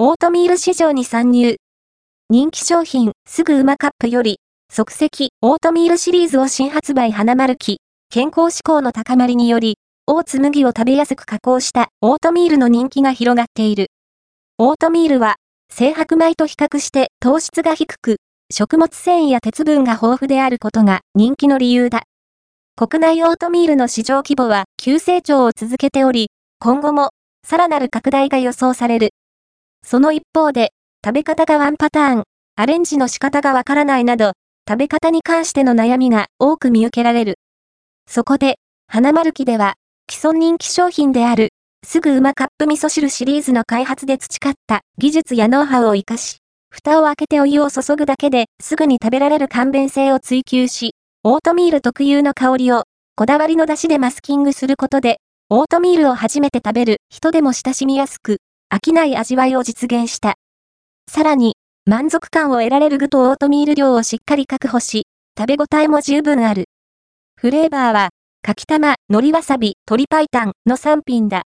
オートミール市場に参入。人気商品、すぐうまカップより、即席オートミールシリーズを新発売花丸期。健康志向の高まりにより、オーツ麦を食べやすく加工したオートミールの人気が広がっている。オートミールは、精白米と比較して糖質が低く、食物繊維や鉄分が豊富であることが人気の理由だ。国内オートミールの市場規模は急成長を続けており、今後もさらなる拡大が予想される。その一方で、食べ方がワンパターン、アレンジの仕方がわからないなど、食べ方に関しての悩みが多く見受けられる。そこで、花丸記では、既存人気商品である、すぐうまカップ味噌汁シリーズの開発で培った技術やノウハウを活かし、蓋を開けてお湯を注ぐだけですぐに食べられる簡便性を追求し、オートミール特有の香りを、こだわりの出汁でマスキングすることで、オートミールを初めて食べる人でも親しみやすく、飽きない味わいを実現した。さらに、満足感を得られる具とオートミール量をしっかり確保し、食べ応えも十分ある。フレーバーは、かきたま、海苔わさび、鶏白湯の3品だ。